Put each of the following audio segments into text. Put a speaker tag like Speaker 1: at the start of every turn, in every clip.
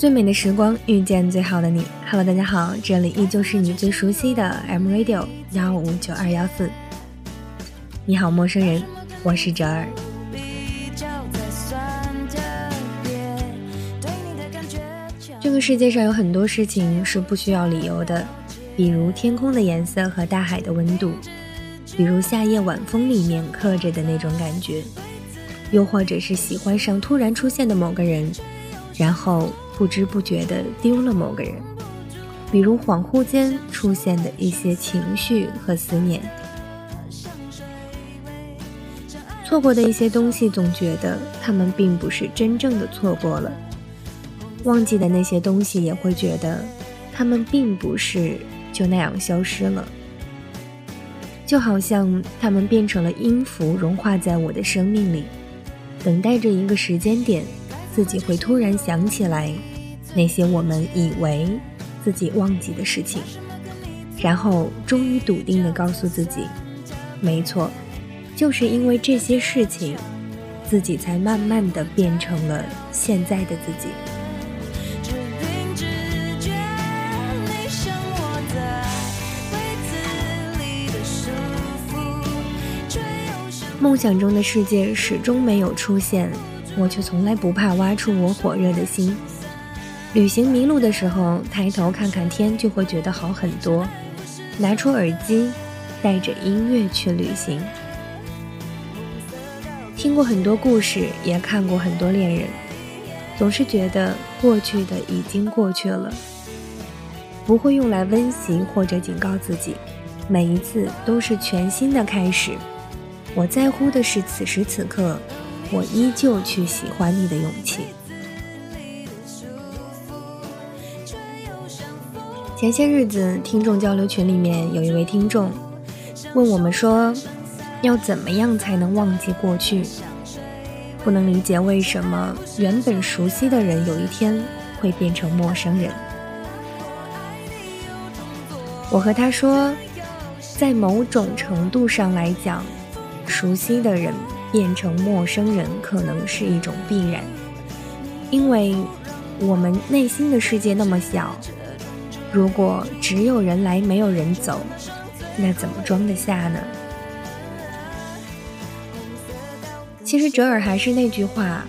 Speaker 1: 最美的时光遇见最好的你。Hello，大家好，这里依旧是你最熟悉的 M Radio 幺五九二幺四。你好，陌生人，我是哲儿。这个世界上有很多事情是不需要理由的，比如天空的颜色和大海的温度，比如夏夜晚风里面刻着的那种感觉，又或者是喜欢上突然出现的某个人，然后。不知不觉地丢了某个人，比如恍惚间出现的一些情绪和思念。错过的一些东西，总觉得他们并不是真正的错过了；忘记的那些东西，也会觉得他们并不是就那样消失了。就好像他们变成了音符，融化在我的生命里，等待着一个时间点，自己会突然想起来。那些我们以为自己忘记的事情，然后终于笃定地告诉自己：没错，就是因为这些事情，自己才慢慢地变成了现在的自己。梦想中的世界始终没有出现，我却从来不怕挖出我火热的心。旅行迷路的时候，抬头看看天，就会觉得好很多。拿出耳机，带着音乐去旅行。听过很多故事，也看过很多恋人，总是觉得过去的已经过去了，不会用来温习或者警告自己。每一次都是全新的开始。我在乎的是此时此刻，我依旧去喜欢你的勇气。前些日子，听众交流群里面有一位听众问我们说：“要怎么样才能忘记过去？不能理解为什么原本熟悉的人有一天会变成陌生人。”我和他说，在某种程度上来讲，熟悉的人变成陌生人可能是一种必然，因为我们内心的世界那么小。如果只有人来没有人走，那怎么装得下呢？其实哲尔还是那句话，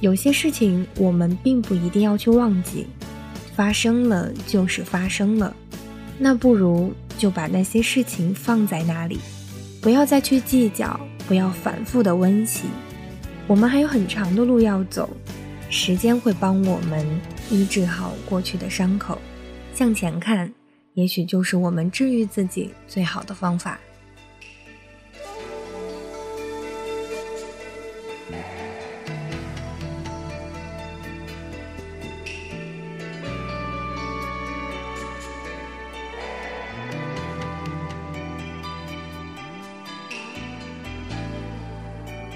Speaker 1: 有些事情我们并不一定要去忘记，发生了就是发生了，那不如就把那些事情放在那里，不要再去计较，不要反复的温习。我们还有很长的路要走，时间会帮我们医治好过去的伤口。向前看，也许就是我们治愈自己最好的方法。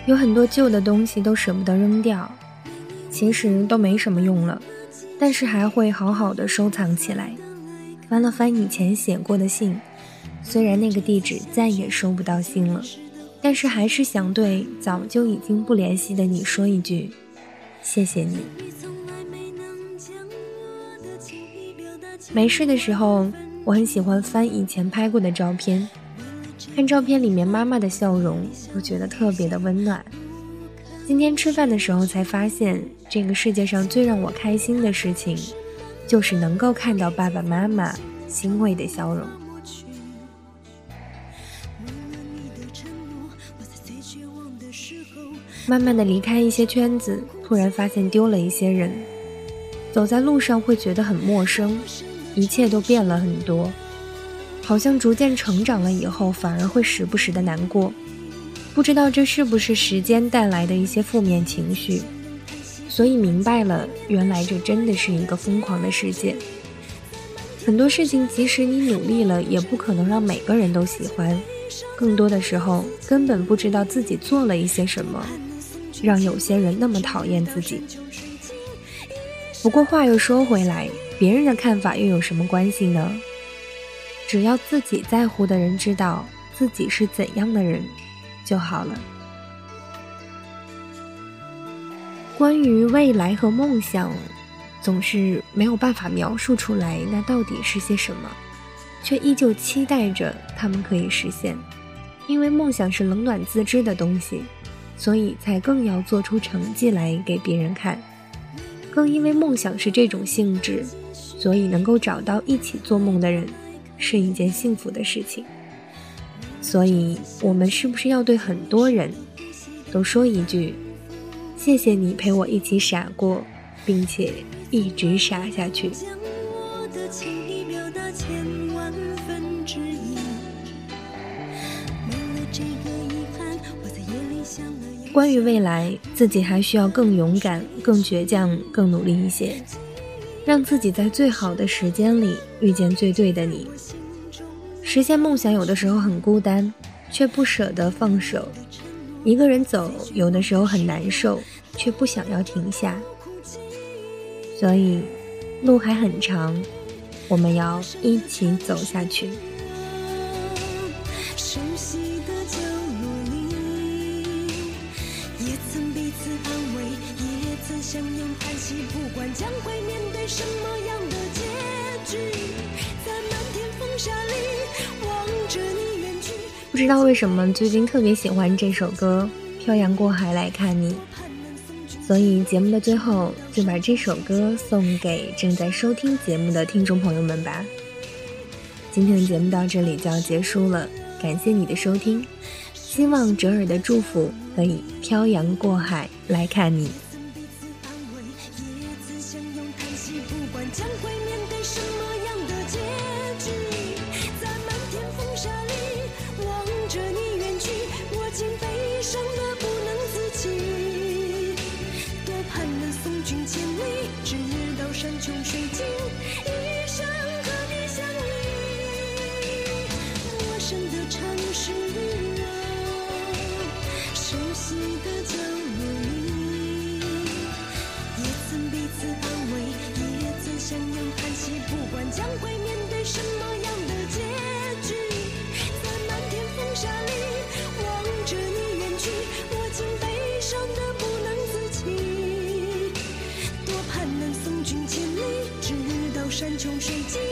Speaker 1: 有很多旧的东西都舍不得扔掉，其实都没什么用了。但是还会好好的收藏起来，翻了翻以前写过的信，虽然那个地址再也收不到信了，但是还是想对早就已经不联系的你说一句，谢谢你。没事的时候，我很喜欢翻以前拍过的照片，看照片里面妈妈的笑容，我觉得特别的温暖。今天吃饭的时候才发现，这个世界上最让我开心的事情，就是能够看到爸爸妈妈欣慰的笑容。慢慢的离开一些圈子，突然发现丢了一些人，走在路上会觉得很陌生，一切都变了很多，好像逐渐成长了以后，反而会时不时的难过。不知道这是不是时间带来的一些负面情绪，所以明白了，原来这真的是一个疯狂的世界。很多事情，即使你努力了，也不可能让每个人都喜欢。更多的时候，根本不知道自己做了一些什么，让有些人那么讨厌自己。不过话又说回来，别人的看法又有什么关系呢？只要自己在乎的人知道自己是怎样的人。就好了。关于未来和梦想，总是没有办法描述出来那到底是些什么，却依旧期待着他们可以实现。因为梦想是冷暖自知的东西，所以才更要做出成绩来给别人看。更因为梦想是这种性质，所以能够找到一起做梦的人，是一件幸福的事情。所以，我们是不是要对很多人都说一句：“谢谢你陪我一起傻过，并且一直傻下去。”关于未来，自己还需要更勇敢、更倔强、更努力一些，让自己在最好的时间里遇见最对的你。实现梦想有的时候很孤单，却不舍得放手；一个人走有的时候很难受，却不想要停下。所以，路还很长，我们要一起走下去。
Speaker 2: 曾彼此安慰，也曾相拥叹息
Speaker 1: 不管将会面对什么样不知道为什么最近特别喜欢这首歌《漂洋过海来看你》，所以节目的最后就把这首歌送给正在收听节目的听众朋友们吧。今天的节目到这里就要结束了，感谢你的收听，希望折耳的祝福可以漂洋过海来看你。
Speaker 2: 直到山穷水尽一生和你相依。陌生的城市啊熟悉的角落里也曾彼此安慰也曾相拥叹息不管将会面对什么水晶